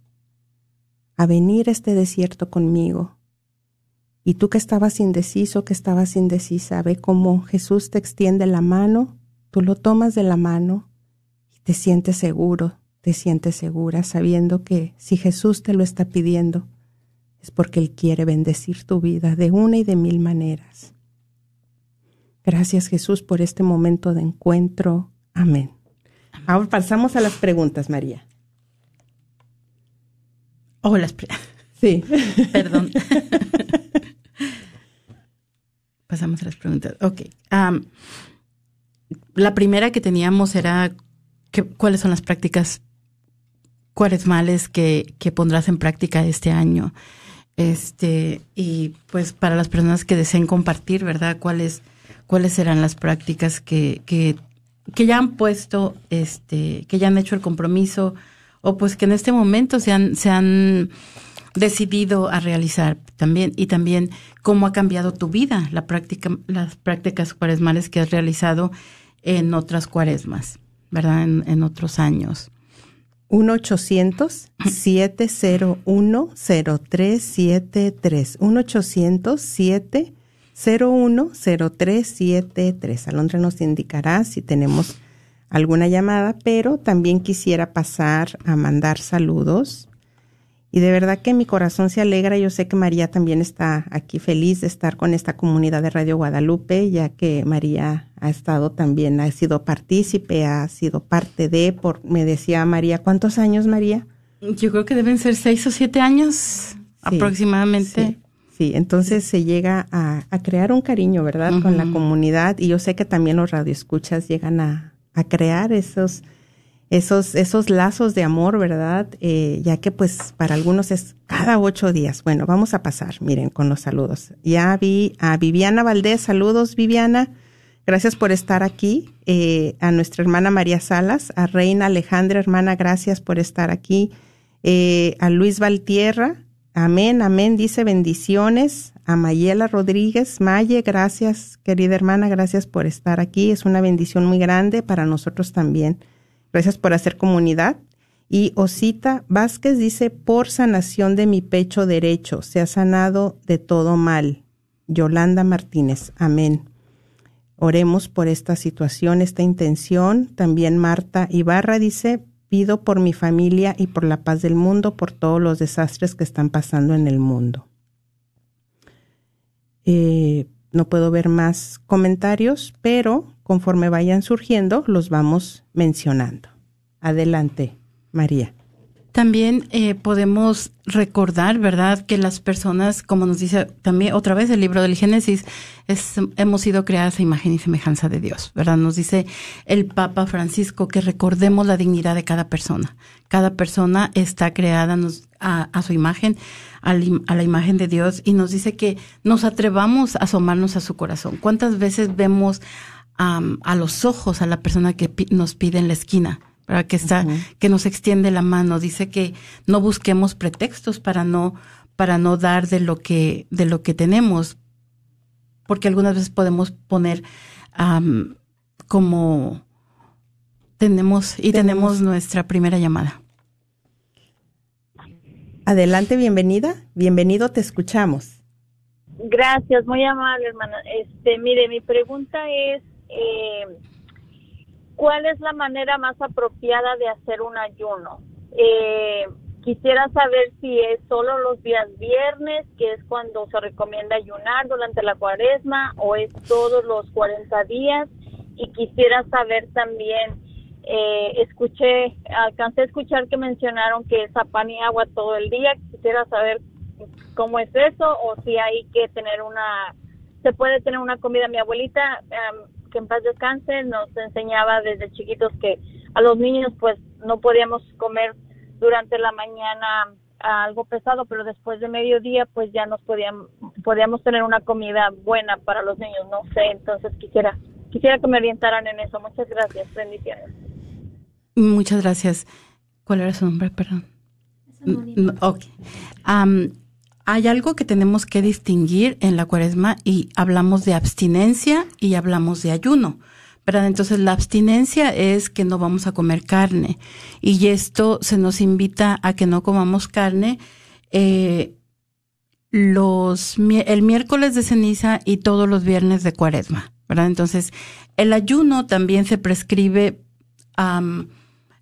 a venir a este desierto conmigo. Y tú que estabas indeciso, que estabas indecisa, ve cómo Jesús te extiende la mano, tú lo tomas de la mano y te sientes seguro, te sientes segura, sabiendo que si Jesús te lo está pidiendo, es porque Él quiere bendecir tu vida de una y de mil maneras. Gracias Jesús por este momento de encuentro. Amén. Ahora pasamos a las preguntas, María. Oh, las Sí. Perdón. pasamos a las preguntas. Ok. La primera que teníamos era cuáles son las prácticas cuaresmales que, que pondrás en práctica este año. Este, y pues para las personas que deseen compartir, ¿verdad? ¿Cuáles, cuáles serán las prácticas que, que que ya han puesto, este, que ya han hecho el compromiso, o pues que en este momento se han, se han decidido a realizar también, y también cómo ha cambiado tu vida, la práctica, las prácticas cuaresmales que has realizado en otras cuaresmas, ¿verdad? En, en otros años. 1-800-701-0373. 1-800-701-0373. 010373. Alondra nos indicará si tenemos alguna llamada, pero también quisiera pasar a mandar saludos. Y de verdad que mi corazón se alegra. Yo sé que María también está aquí feliz de estar con esta comunidad de Radio Guadalupe, ya que María ha estado también, ha sido partícipe, ha sido parte de, por, me decía María, ¿cuántos años María? Yo creo que deben ser seis o siete años aproximadamente. Sí, entonces se llega a, crear un cariño, ¿verdad? Con la comunidad y yo sé que también los radioescuchas llegan a, crear esos, esos, esos lazos de amor, ¿verdad? Eh, ya que pues para algunos es cada ocho días. Bueno, vamos a pasar, miren, con los saludos. Ya vi a Viviana Valdés, saludos Viviana, gracias por estar aquí. Eh, a nuestra hermana María Salas, a Reina Alejandra, hermana, gracias por estar aquí. Eh, a Luis Valtierra, Amén, amén. Dice bendiciones a Mayela Rodríguez. Maye, gracias, querida hermana, gracias por estar aquí. Es una bendición muy grande para nosotros también. Gracias por hacer comunidad. Y Osita Vázquez dice, por sanación de mi pecho derecho, se ha sanado de todo mal. Yolanda Martínez, amén. Oremos por esta situación, esta intención. También Marta Ibarra dice, Pido por mi familia y por la paz del mundo, por todos los desastres que están pasando en el mundo. Eh, no puedo ver más comentarios, pero conforme vayan surgiendo, los vamos mencionando. Adelante, María. También eh, podemos recordar, ¿verdad?, que las personas, como nos dice también otra vez el libro del Génesis, es, hemos sido creadas a imagen y semejanza de Dios, ¿verdad? Nos dice el Papa Francisco que recordemos la dignidad de cada persona. Cada persona está creada a, su imagen, a, la imagen de Dios, y nos dice que nos atrevamos a asomarnos a su corazón. ¿Cuántas veces vemos a los ojos a la persona que nos pide en la esquina? para que está, que nos extiende la mano. Dice que no busquemos pretextos para no, para no dar de lo que, de lo que tenemos, porque algunas veces podemos poner como tenemos y tenemos nuestra primera llamada. Adelante, bienvenida, bienvenido, te escuchamos. Gracias, muy amable, hermana. Este, mire, mi pregunta es, eh, ¿cuál es la manera más apropiada de hacer un ayuno? Eh, quisiera saber si es solo los días viernes, que es cuando se recomienda ayunar durante la cuaresma, o es todos los 40 días. Y quisiera saber también, eh, escuché, alcancé a escuchar que mencionaron que es a pan y agua todo el día. Quisiera saber cómo es eso, o si hay que tener una, se puede tener una comida. Mi abuelita que en paz descanse, nos enseñaba desde chiquitos que a los niños pues no podíamos comer durante la mañana algo pesado, pero después de mediodía pues ya nos podíamos, podíamos tener una comida buena para los niños, no sé, entonces quisiera quisiera que me orientaran en eso. Muchas gracias, bendiciones. Muchas gracias. ¿Cuál era su nombre? Perdón. ok hay algo que tenemos que distinguir en la cuaresma y hablamos de abstinencia y hablamos de ayuno. ¿verdad? Entonces la abstinencia es que no vamos a comer carne y esto se nos invita a que no comamos carne eh, los el miércoles de ceniza y todos los viernes de cuaresma, ¿verdad? Entonces el ayuno también se prescribe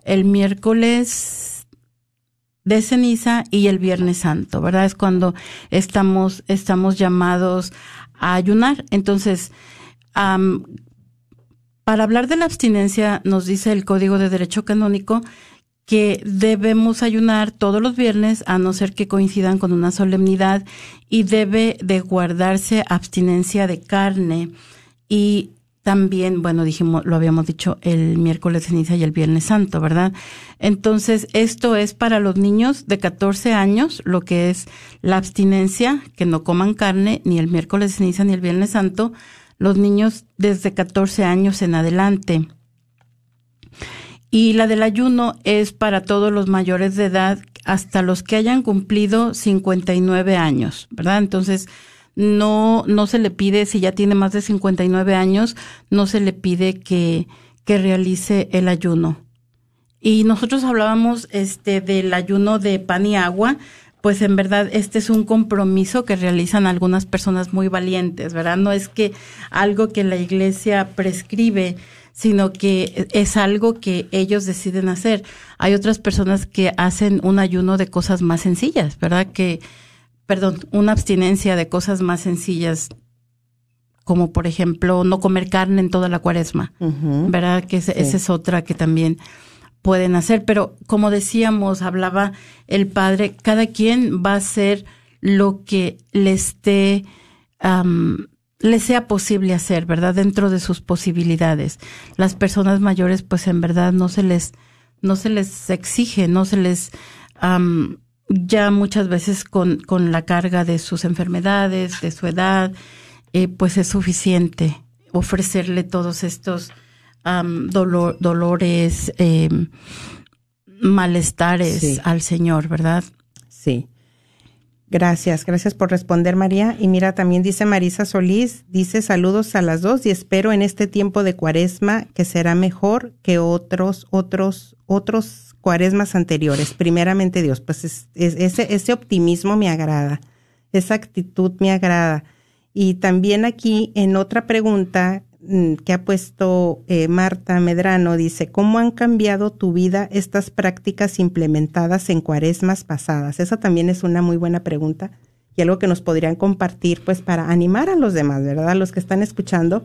el miércoles de ceniza y el Viernes Santo, ¿verdad? Es cuando estamos, estamos llamados a ayunar. Entonces, para hablar de la abstinencia, nos dice el Código de Derecho Canónico que debemos ayunar todos los viernes a no ser que coincidan con una solemnidad y debe de guardarse abstinencia de carne y también, bueno, dijimos, lo habíamos dicho el miércoles ceniza y el viernes santo, ¿verdad? Entonces, esto es para los niños de 14 años, lo que es la abstinencia, que no coman carne ni el miércoles ceniza ni el viernes santo, los niños desde 14 años en adelante. Y la del ayuno es para todos los mayores de edad hasta los que hayan cumplido 59 años, ¿verdad? Entonces, no, no se le pide, si ya tiene más de 59 años, no se le pide que, que realice el ayuno. Y nosotros hablábamos este del ayuno de pan y agua, pues en verdad este es un compromiso que realizan algunas personas muy valientes, ¿verdad? No es que algo que la iglesia prescribe, sino que es algo que ellos deciden hacer. Hay otras personas que hacen un ayuno de cosas más sencillas, ¿verdad? Que perdón, una abstinencia de cosas más sencillas, como por ejemplo no comer carne en toda la cuaresma, ¿verdad? Que esa es otra que también pueden hacer. Pero como decíamos, hablaba el padre, cada quien va a hacer lo que le esté, le sea posible hacer, ¿verdad? Dentro de sus posibilidades. Las personas mayores, pues en verdad no se les, no se les exige, no se les, ya muchas veces con, con la carga de sus enfermedades, de su edad, eh, pues es suficiente ofrecerle todos estos dolores, em, malestares al Señor, ¿verdad? Sí. Gracias, gracias por responder María. Y mira, también dice Marisa Solís, dice saludos a las dos y espero en este tiempo de cuaresma que será mejor que otros, otros, otros cuaresmas anteriores, primeramente Dios, pues ese, ese optimismo me agrada, esa actitud me agrada. Y también aquí en otra pregunta mm, que ha puesto eh, Marta Medrano, dice, ¿cómo han cambiado tu vida estas prácticas implementadas en cuaresmas pasadas? Esa también es una muy buena pregunta y algo que nos podrían compartir pues para animar a los demás, ¿verdad? A los que están escuchando,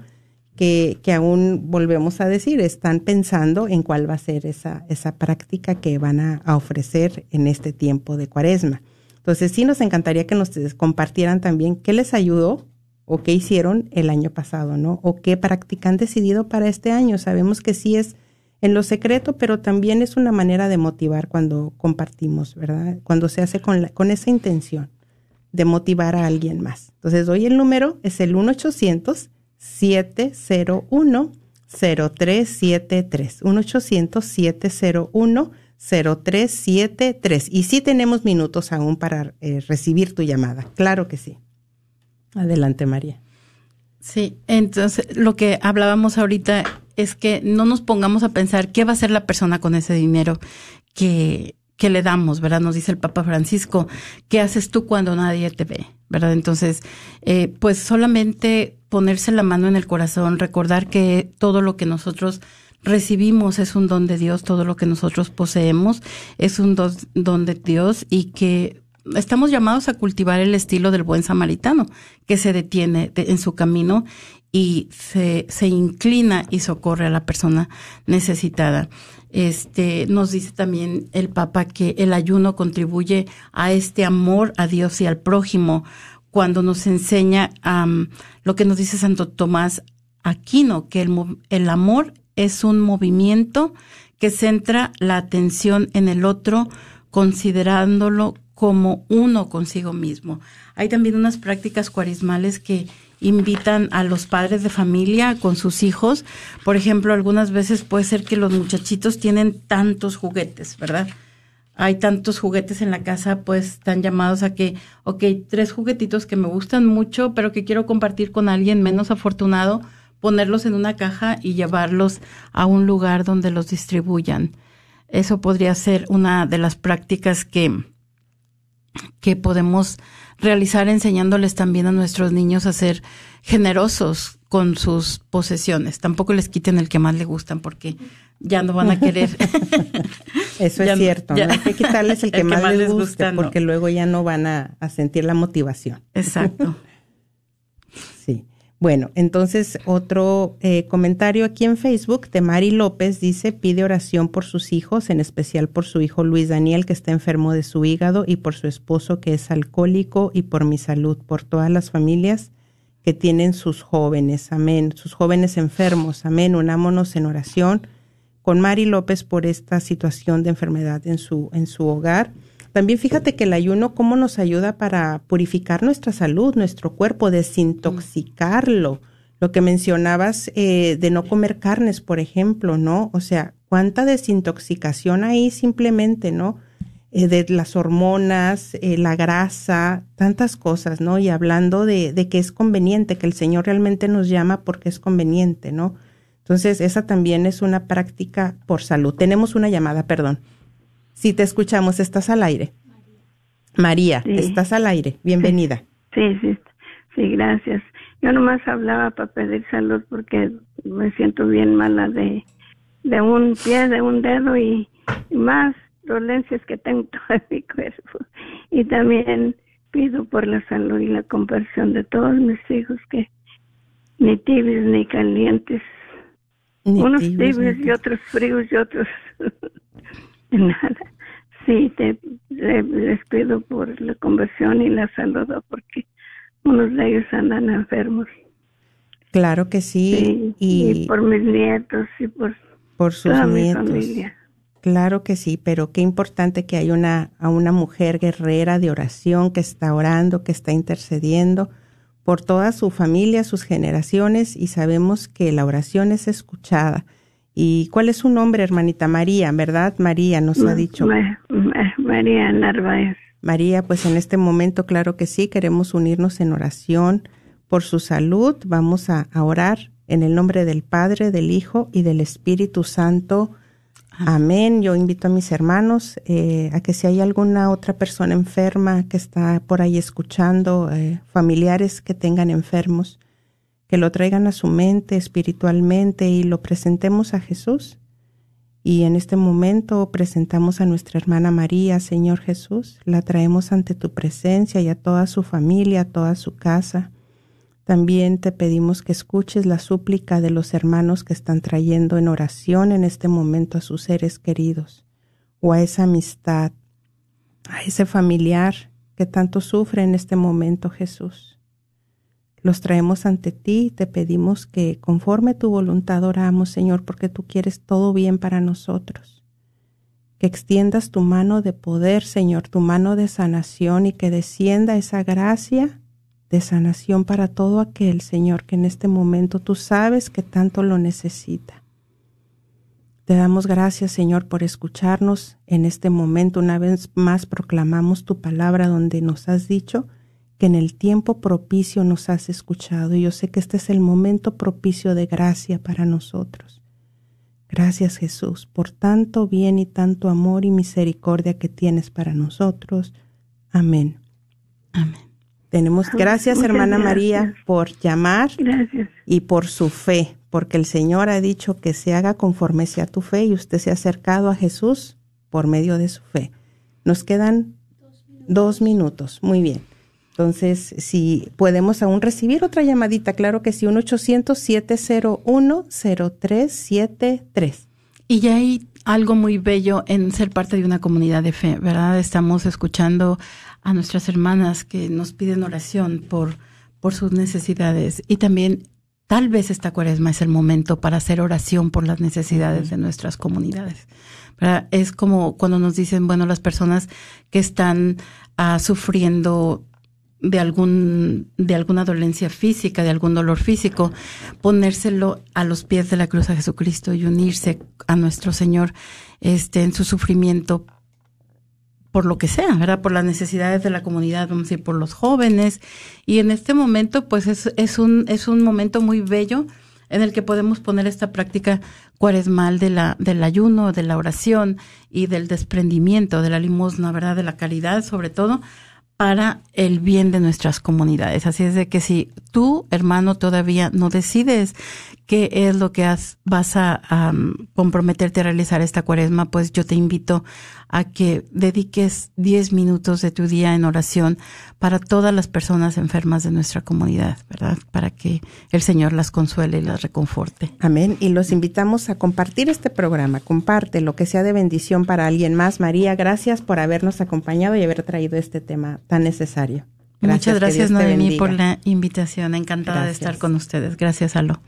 que, que, aún volvemos a decir, están pensando en cuál va a ser esa, esa práctica que van a, a ofrecer en este tiempo de cuaresma. Entonces sí nos encantaría que nos compartieran también qué les ayudó o qué hicieron el año pasado, ¿no? O qué práctica han decidido para este año. Sabemos que sí es en lo secreto, pero también es una manera de motivar cuando compartimos, ¿verdad? Cuando se hace con, la, con esa intención de motivar a alguien más. Entonces, hoy el número es el 1-800-701-0373. 1-800-701-0373. Y sí tenemos minutos aún para eh, recibir tu llamada. Claro que sí. Adelante, María. Sí, entonces lo que hablábamos ahorita es que no nos pongamos a pensar qué va a hacer la persona con ese dinero que, que le damos, ¿verdad? Nos dice el Papa Francisco, ¿qué haces tú cuando nadie te ve? ¿Verdad? Entonces, eh, pues solamente ponerse la mano en el corazón, recordar que todo lo que nosotros recibimos es un don de Dios, todo lo que nosotros poseemos es un don de Dios y que estamos llamados a cultivar el estilo del buen samaritano, que se detiene en su camino y se, se inclina y socorre a la persona necesitada. Este, nos dice también el Papa que el ayuno contribuye a este amor a Dios y al prójimo cuando nos enseña lo que nos dice Santo Tomás Aquino, que el, el amor es un movimiento que centra la atención en el otro, considerándolo como uno consigo mismo. Hay también unas prácticas cuarismales que invitan a los padres de familia con sus hijos. Por ejemplo, algunas veces puede ser que los muchachitos tienen tantos juguetes, ¿verdad? Hay tantos juguetes en la casa, pues están llamados a que, ok, tres juguetitos que me gustan mucho, pero que quiero compartir con alguien menos afortunado, ponerlos en una caja y llevarlos a un lugar donde los distribuyan. Eso podría ser una de las prácticas que, que podemos realizar enseñándoles también a nuestros niños a ser generosos con sus posesiones. Tampoco les quiten el que más les gustan porque ya no van a querer. Eso es cierto, ¿no? hay que quitarles el que, más, les guste porque luego ya no van a sentir la motivación. Exacto. Bueno, entonces otro eh, comentario aquí en Facebook de Mari López dice, pide oración por sus hijos, en especial por su hijo Luis Daniel que está enfermo de su hígado y por su esposo que es alcohólico y por mi salud, por todas las familias que tienen sus jóvenes, amén, sus jóvenes enfermos, amén, unámonos en oración con Mari López por esta situación de enfermedad en su, en su hogar también fíjate que el ayuno, cómo nos ayuda para purificar nuestra salud, nuestro cuerpo, desintoxicarlo. Lo que mencionabas eh, de no comer carnes, por ejemplo, ¿no? O sea, cuánta desintoxicación hay simplemente, ¿no? Eh, de las hormonas, eh, la grasa, tantas cosas, ¿no? Y hablando de, de que es conveniente, que el Señor realmente nos llama porque es conveniente, ¿no? Entonces, esa también es una práctica por salud. Tenemos una llamada, perdón. Sí, te escuchamos, estás al aire. María, estás al aire, bienvenida. Sí, sí, sí, gracias. Yo nomás hablaba para pedir salud porque me siento bien mala de, de un pie, de un dedo y, más dolencias que tengo todo en mi cuerpo. Y también pido por la salud y la conversión de todos mis hijos que ni tibios ni calientes, unos tibios y otros fríos y otros Nada. Sí, te, les pido por la conversión y la salud porque unos de ellos andan enfermos. Claro que sí. y, por mis nietos y por, por sus toda nietos. Mi familia. Claro que sí, pero qué importante que hay una, a una mujer guerrera de oración que está orando, que está intercediendo por toda su familia, sus generaciones, y sabemos que la oración es escuchada. ¿Y cuál es su nombre, hermanita María? ¿Verdad? María nos ha dicho. María Narváez. María, pues en este momento, claro que sí, queremos unirnos en oración por su salud. Vamos a, orar en el nombre del Padre, del Hijo y del Espíritu Santo. Amén. Yo invito a mis hermanos eh, a que si hay alguna otra persona enferma que está por ahí escuchando, eh, familiares que tengan enfermos, que lo traigan a su mente espiritualmente y lo presentemos a Jesús. Y en este momento presentamos a nuestra hermana María, Señor Jesús, la traemos ante tu presencia y a toda su familia, a toda su casa. También te pedimos que escuches la súplica de los hermanos que están trayendo en oración en este momento a sus seres queridos o a esa amistad, a ese familiar que tanto sufre en este momento, Jesús. Los traemos ante ti y te pedimos que conforme tu voluntad oramos, Señor, porque tú quieres todo bien para nosotros. Que extiendas tu mano de poder, Señor, tu mano de sanación y que descienda esa gracia de sanación para todo aquel, Señor, que en este momento tú sabes que tanto lo necesita. Te damos gracias, Señor, por escucharnos en este momento. Una vez más proclamamos tu palabra donde nos has dicho que en el tiempo propicio nos has escuchado. Y yo sé que este es el momento propicio de gracia para nosotros. Gracias, Jesús, por tanto bien y tanto amor y misericordia que tienes para nosotros. Amén. Amén. Tenemos gracias, Muchas hermana gracias. María, por llamar Gracias. y por su fe, porque el Señor ha dicho que se haga conforme sea tu fe y usted se ha acercado a Jesús por medio de su fe. Nos quedan dos minutos. Muy bien. Entonces, si podemos aún recibir otra llamadita, claro que sí, 1-800-701-0373. Y ya hay algo muy bello en ser parte de una comunidad de fe, ¿verdad? Estamos escuchando a nuestras hermanas que nos piden oración por, por sus necesidades y también tal vez esta cuaresma es el momento para hacer oración por las necesidades de nuestras comunidades. ¿verdad? Es como cuando nos dicen, bueno, las personas que están ah, sufriendo de algún de alguna dolencia física, de algún dolor físico, ponérselo a los pies de la cruz a Jesucristo y unirse a nuestro Señor este en su sufrimiento por lo que sea, ¿verdad? Por las necesidades de la comunidad, vamos a decir, por los jóvenes. Y en este momento, pues es, es un, es un momento muy bello en el que podemos poner esta práctica cuaresmal de la, del ayuno, de la oración y del desprendimiento, de la limosna, ¿verdad? De la caridad, sobre todo, para el bien de nuestras comunidades. Así es de que si tú, hermano, todavía no decides qué es lo que has, vas a um, comprometerte a realizar esta cuaresma, pues yo te invito a que dediques 10 minutos de tu día en oración para todas las personas enfermas de nuestra comunidad, ¿verdad? Para que el Señor las consuele y las reconforte. Amén. Y los invitamos a compartir este programa. Comparte lo que sea de bendición para alguien más. María, gracias por habernos acompañado y haber traído este tema tan necesario. Muchas gracias, Noemí, por la invitación. Encantada Gracias. de estar con ustedes. Gracias, Alo.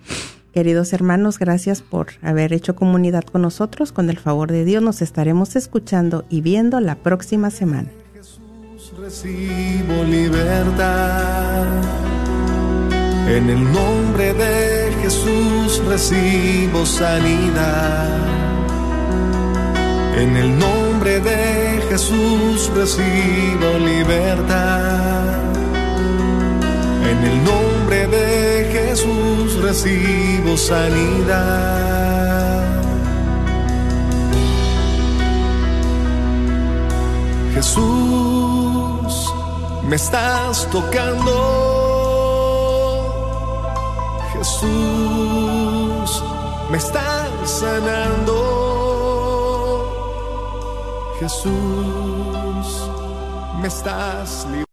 Queridos hermanos, gracias por haber hecho comunidad con nosotros. Con el favor de Dios nos estaremos escuchando y viendo la próxima semana. Recibo libertad. En el nombre de Jesús recibo sanidad. En el nombre de Jesús recibo libertad. En el nombre Jesús recibo sanidad. Jesús, me estás tocando. Jesús, me estás sanando. Jesús, me estás librando.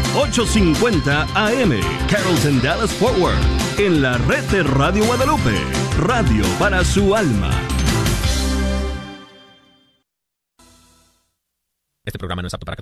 850 AM Carrollton Dallas Forward en la red de Radio Guadalupe, radio para su alma. Este programa no es apto para